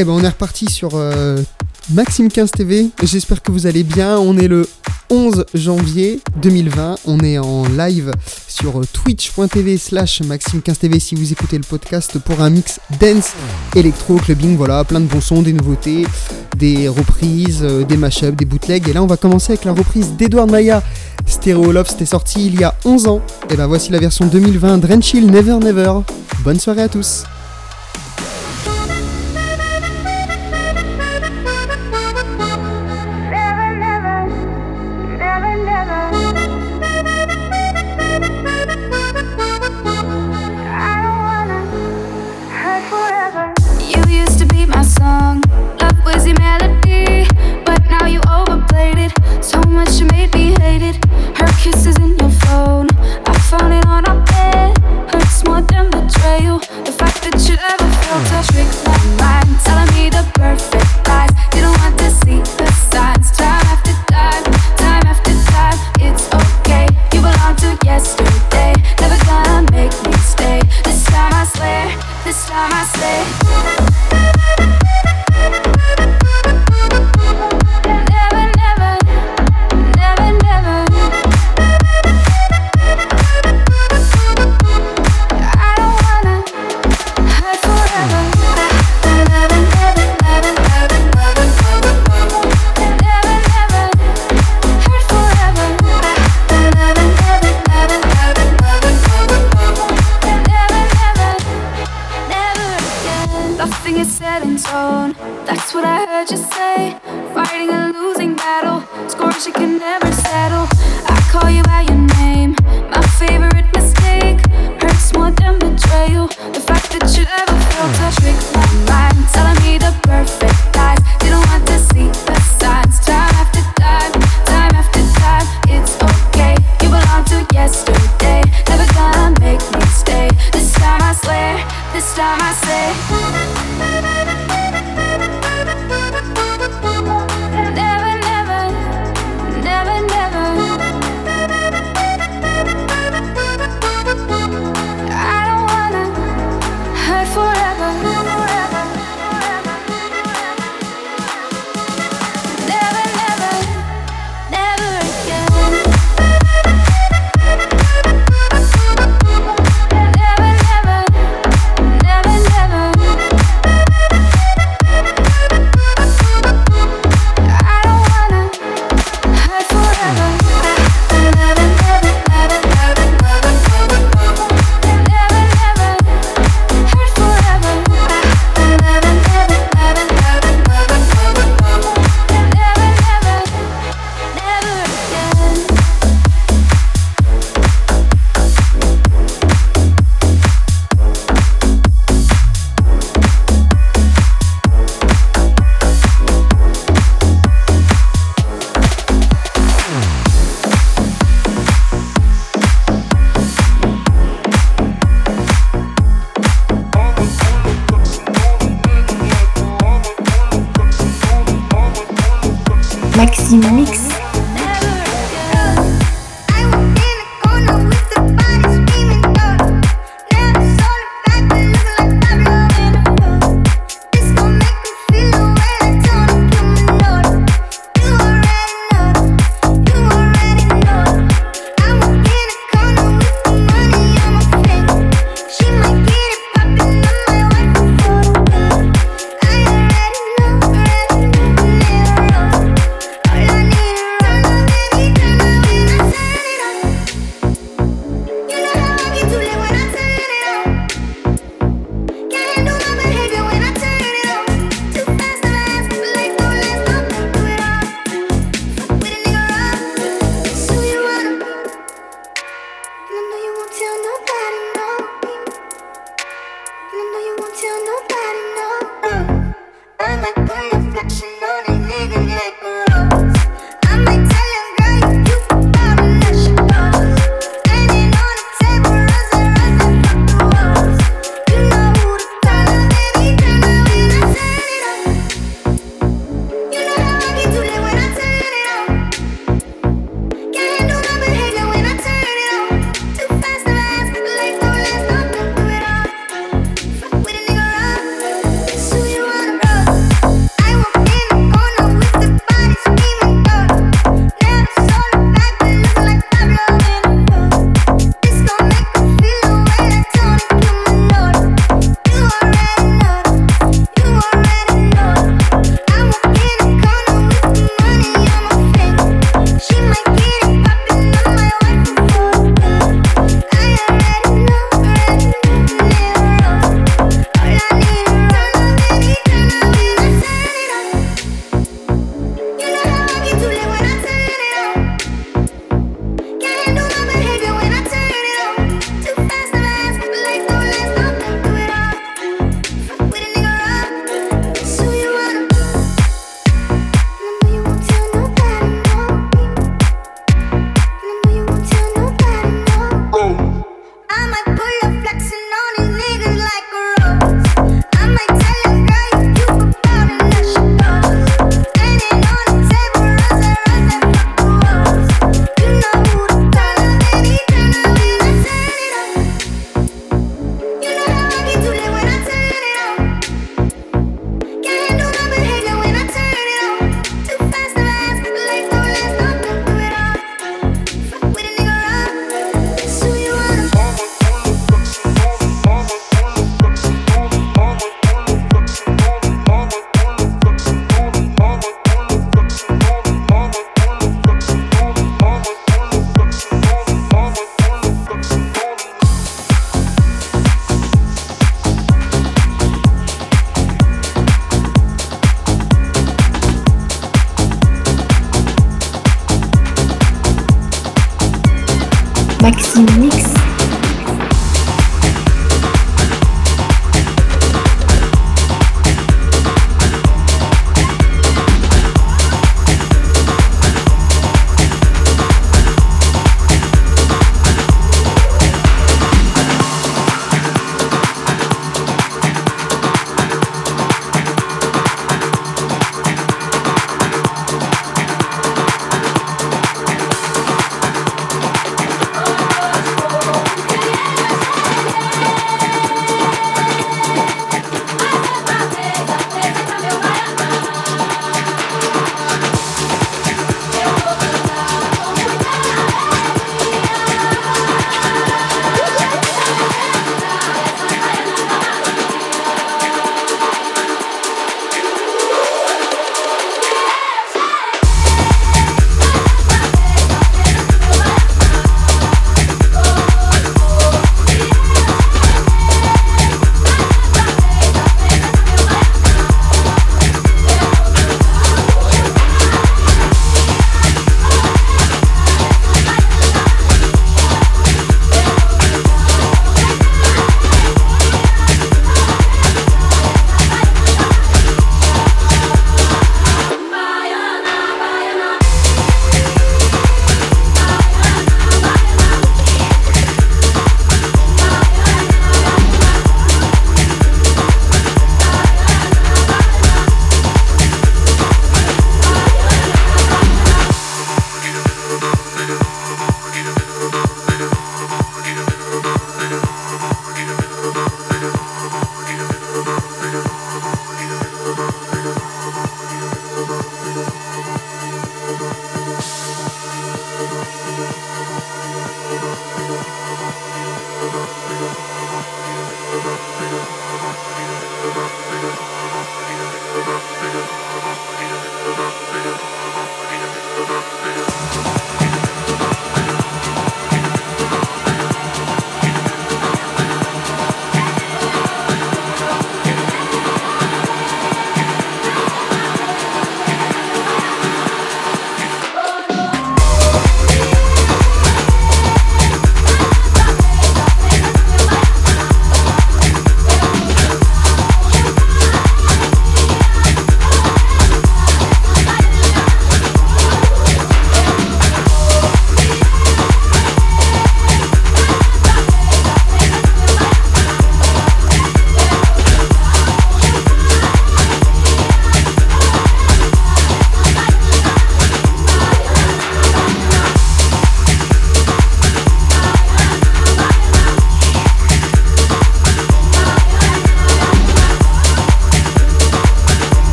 Eh ben on est reparti sur euh, Maxime 15 TV. J'espère que vous allez bien. On est le 11 janvier 2020. On est en live sur twitch.tv slash Maxime 15 TV si vous écoutez le podcast pour un mix dance, électro, clubbing. Voilà, plein de bons sons, des nouveautés, des reprises, euh, des mashups, des bootlegs. Et là, on va commencer avec la reprise d'Edward Maya. Stereo Love, c'était sorti il y a 11 ans. Et ben voici la version 2020 Drenchill Never Never. Bonne soirée à tous. Maxime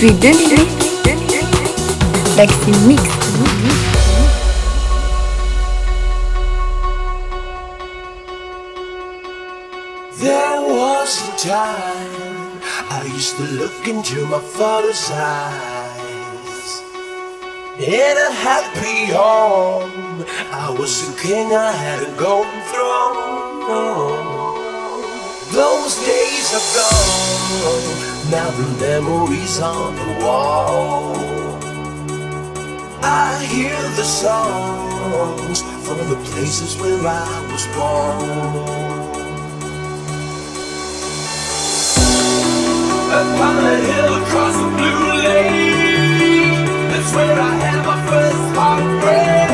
Depuis 2008, Maxime Mix. There was a time I used to look into my father's eyes. In a happy home, I was a king, I had a golden throne. Those days are gone. Now the memories on the wall. I hear the songs from the places where I was born. Upon a hill across the blue lake, that's where I had my first heartbreak.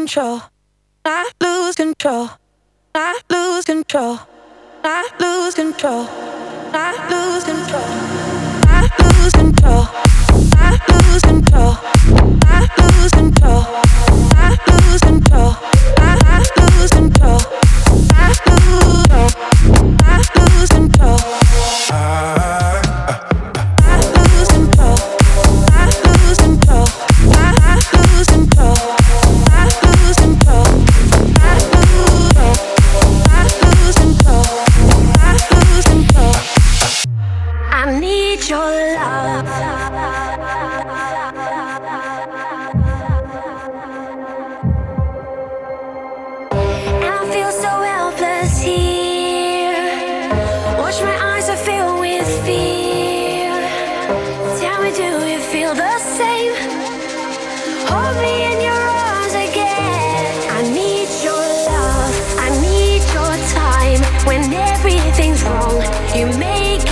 control. I lose control. I lose control. I lose control. I lose control. I lose control. I lose control. I lose control. I lose control. I lose control. I lose control. I lose control. You make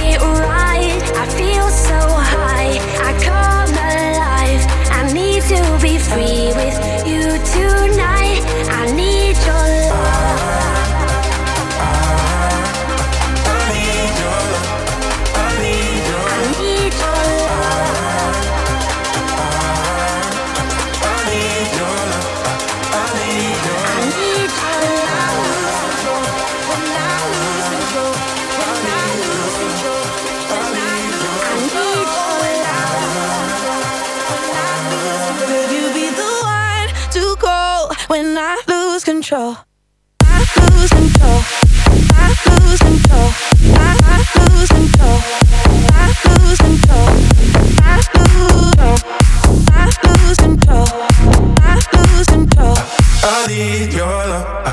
control. I lose control. I lose control. I lose control. I lose control. I lose control. I lose control. I lose control. I need your love.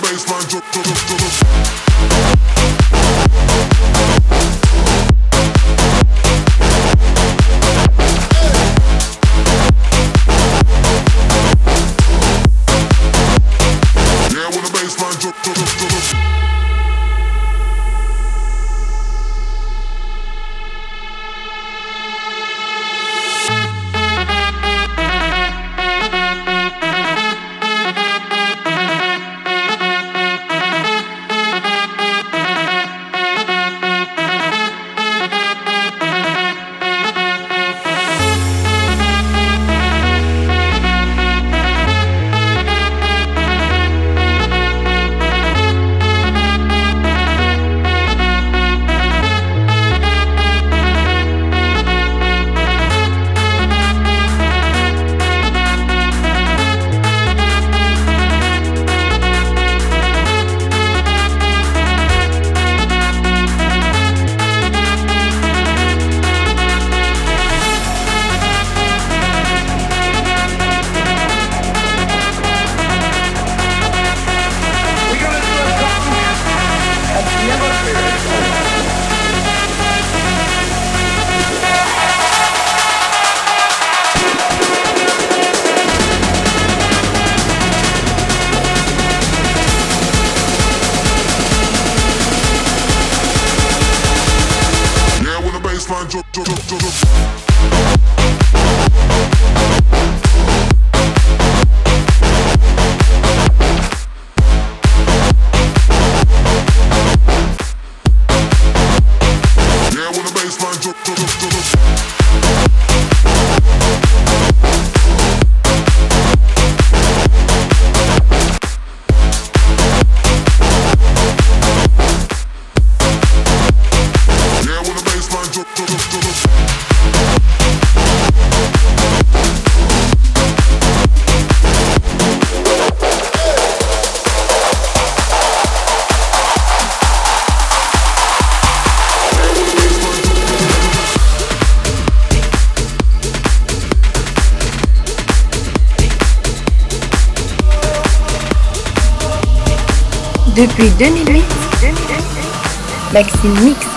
baseline. Depuis 2008, Maxime Mix.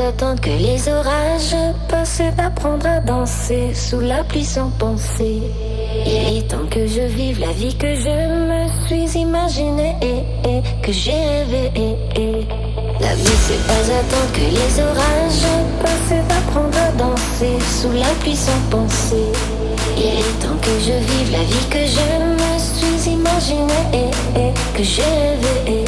Attendre que les orages passent d'apprendre à danser sous la pluie sans penser. Il est temps que je vive la vie que je me suis imaginée et, que j'ai rêvé. La vie c'est pas attendre que les orages passent d'apprendre à danser sous la pluie sans penser. Il est temps que je vive la vie que je me suis imaginée et, que j'ai rêvé.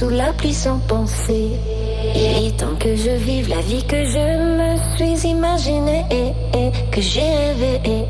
Sous la pluie sans penser. Il est temps que je vive la vie que je me suis imaginée et, que j'ai rêvé.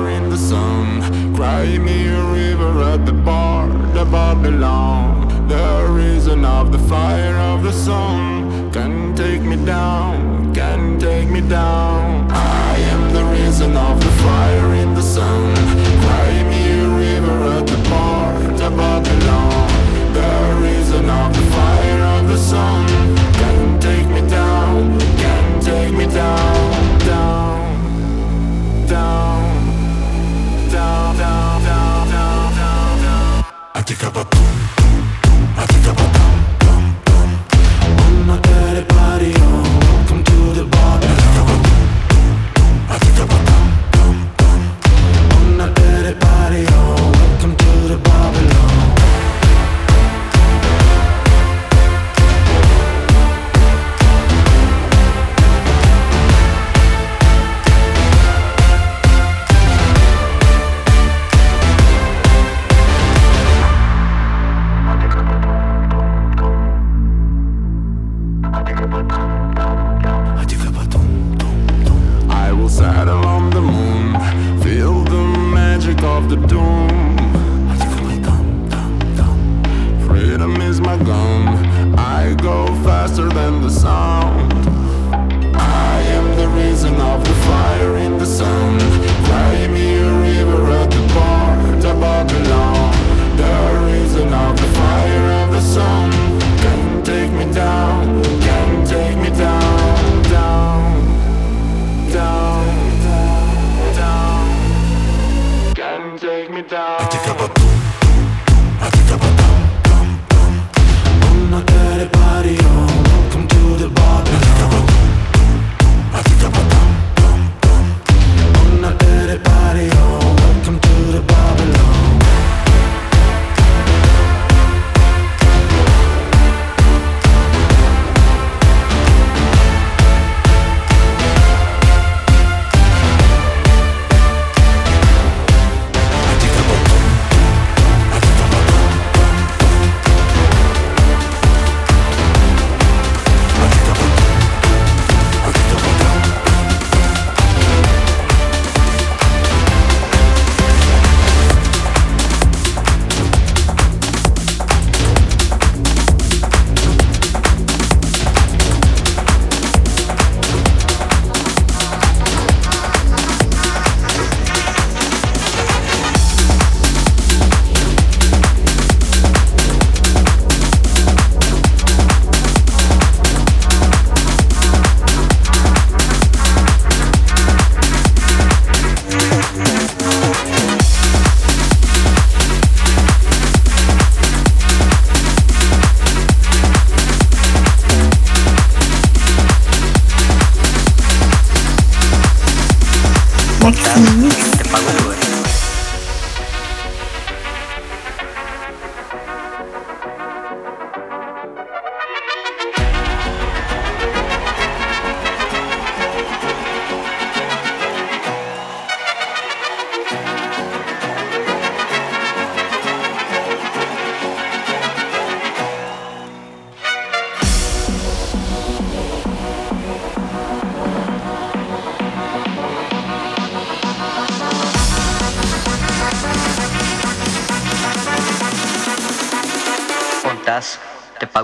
there in the sun. Cry me a river at the bar, the Babylon. The reason of the fire of the sun. Can take me down, can take me down. I am the reason of the fire in the sun. Cry me a river at the bar, the Babylon. The reason of the fire of the sun. Tica batum, tum.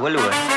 el lugar. Eh.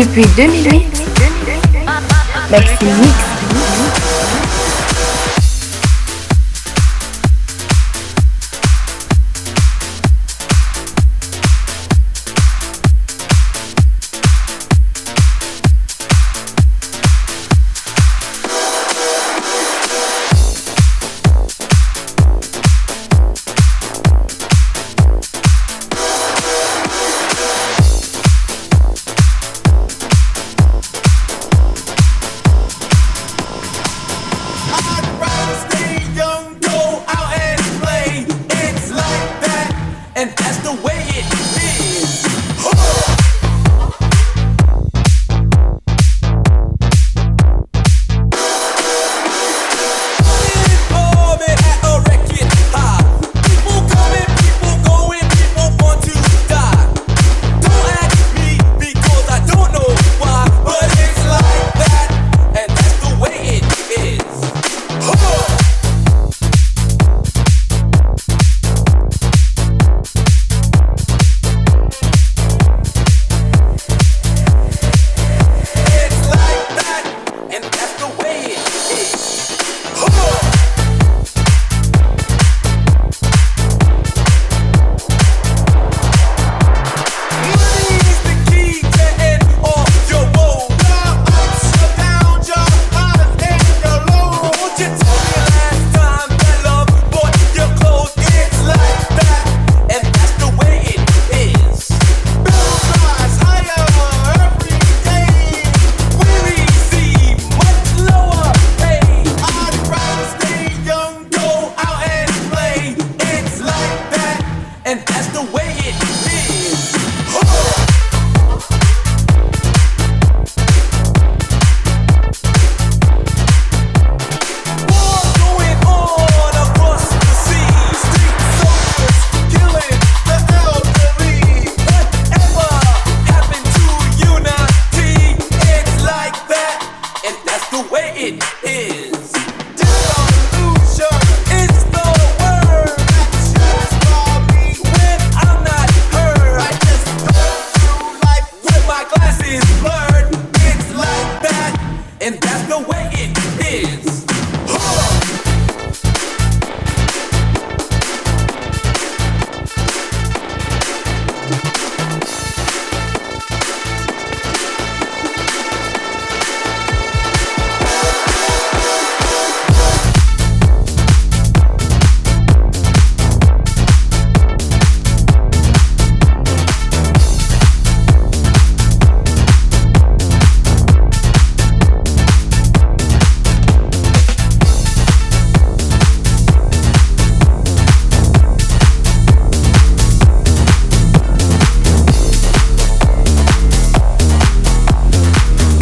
Depuis 2008, Maxime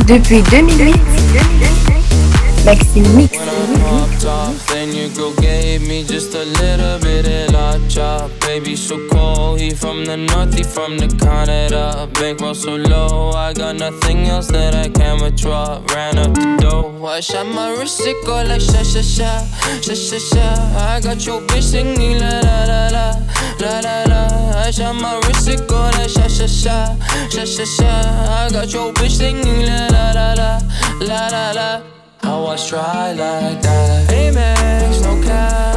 Depuis 2008, Maxime Mix. Then your girl gave me just a little bit of la chop. Baby, so cold. He from the north, he from the Canada. Bankroll so low, I got nothing else that I can withdraw. Ran up the dough. I shot my wrist, it go like sha sha sha, sha sha sha. I got your bitch singing la la la la, la la la. I shot my wrist, it go like sha sha sha, sha sha sha. I got your bitch singing la la la la, la la la. I was try like that. Amex, no cap,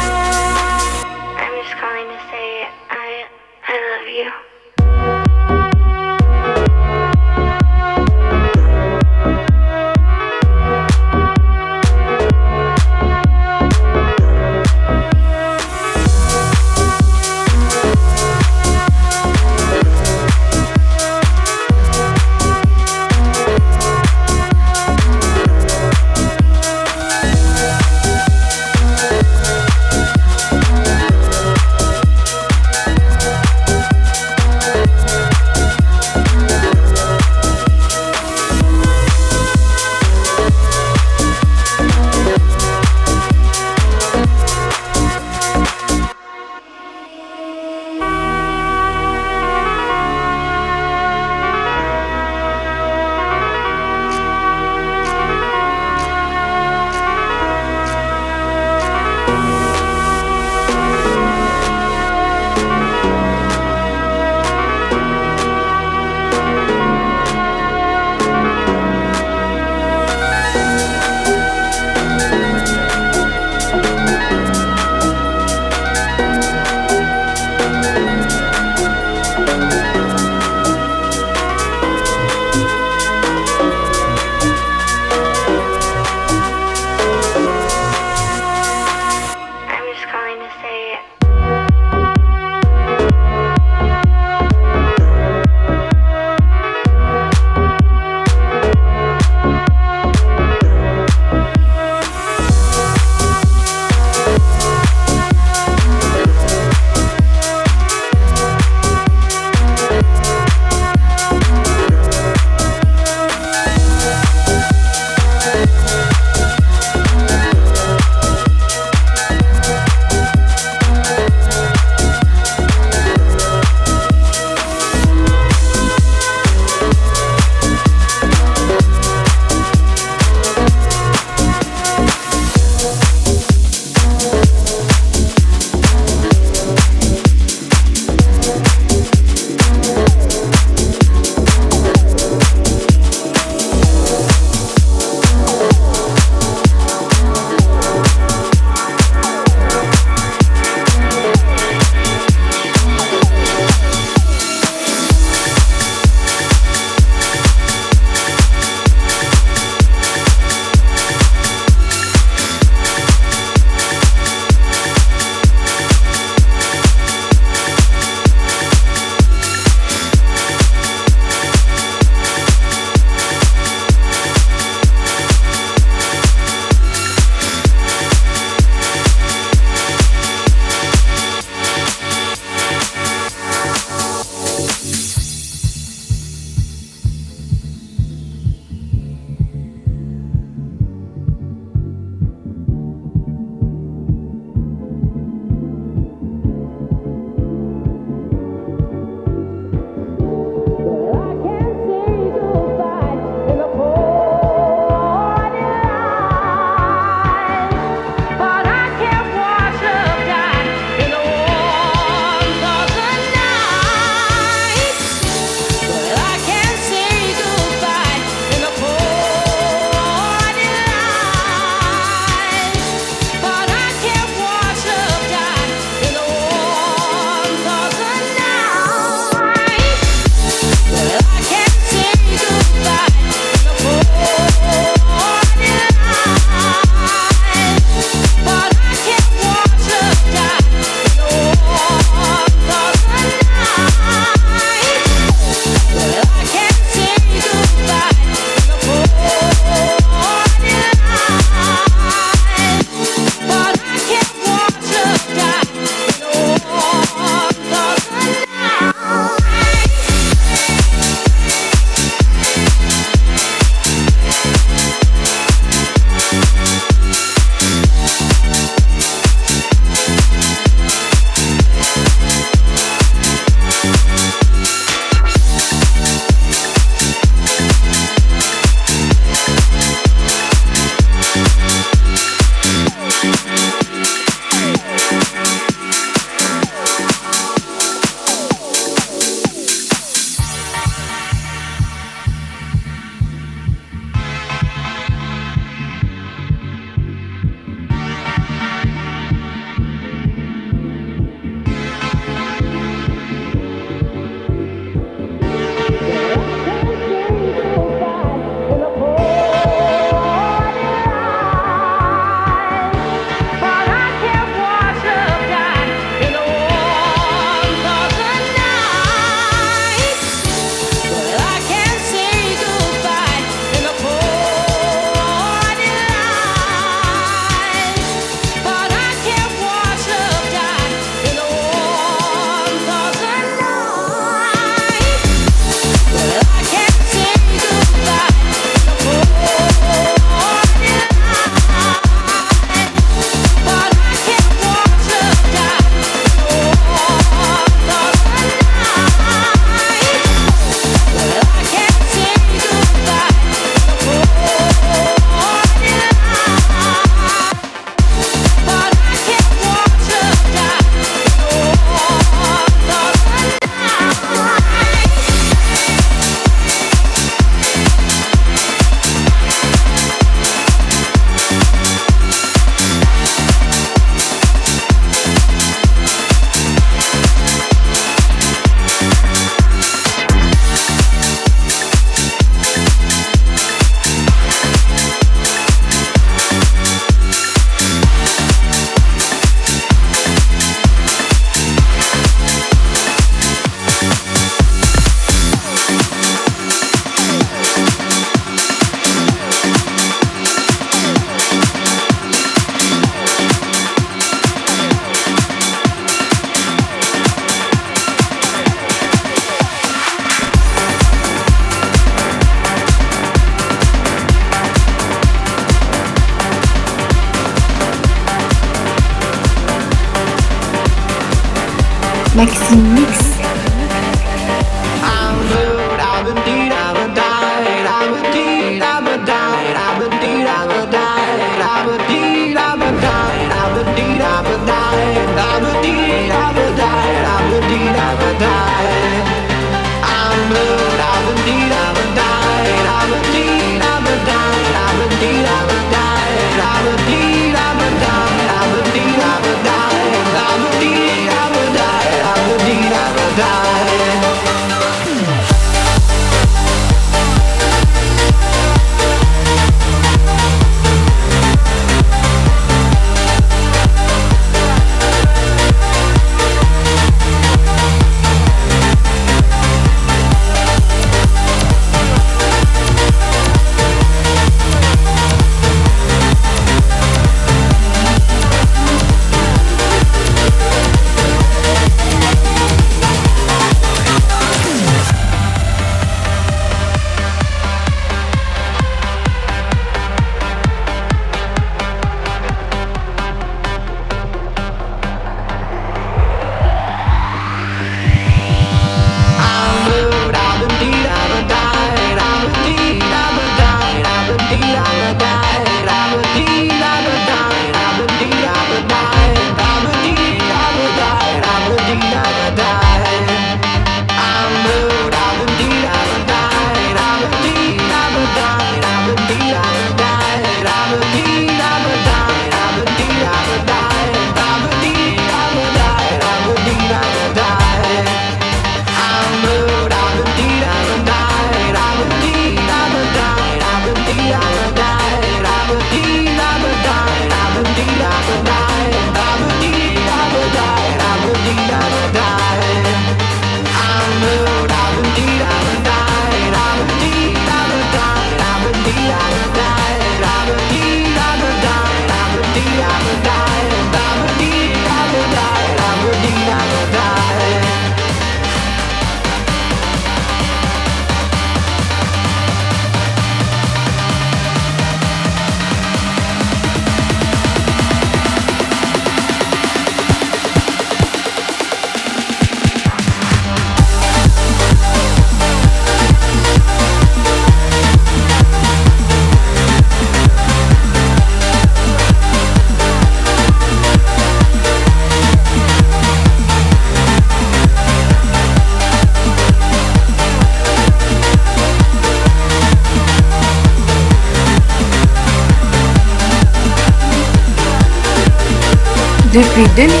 Depuis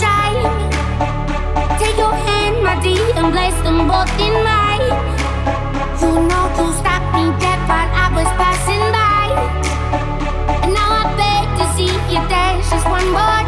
shine. Take your hand, my dear, and place them both in mine. You know you stopped me dead I was passing by, and now I beg to see just one more.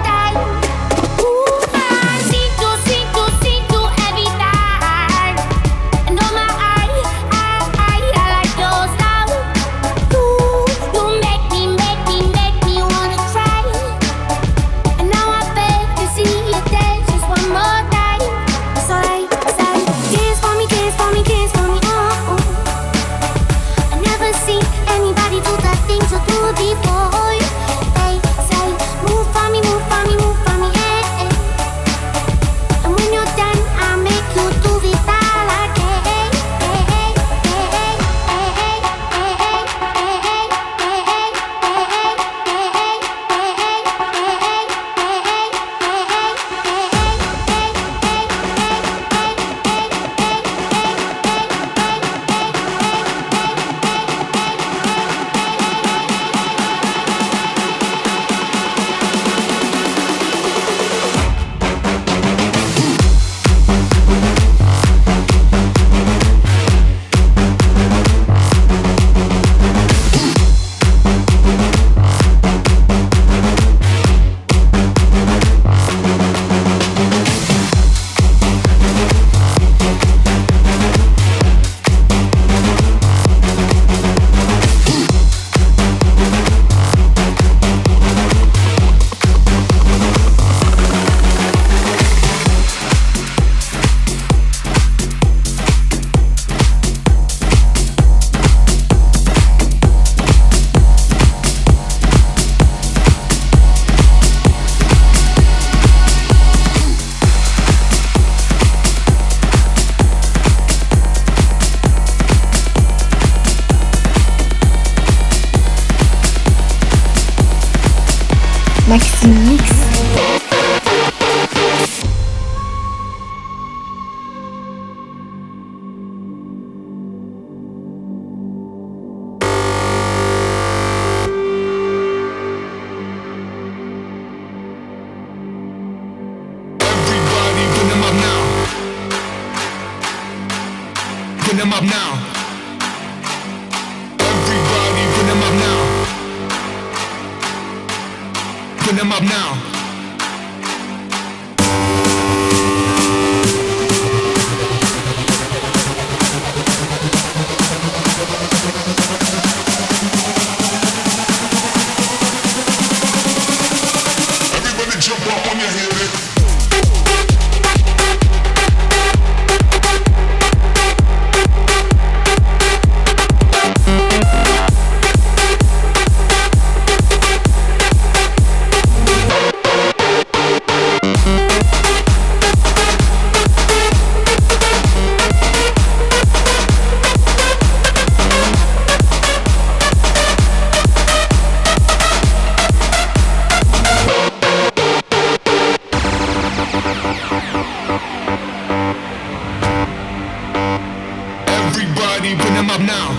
Everybody up now.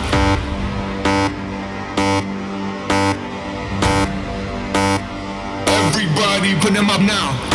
Everybody put them up now.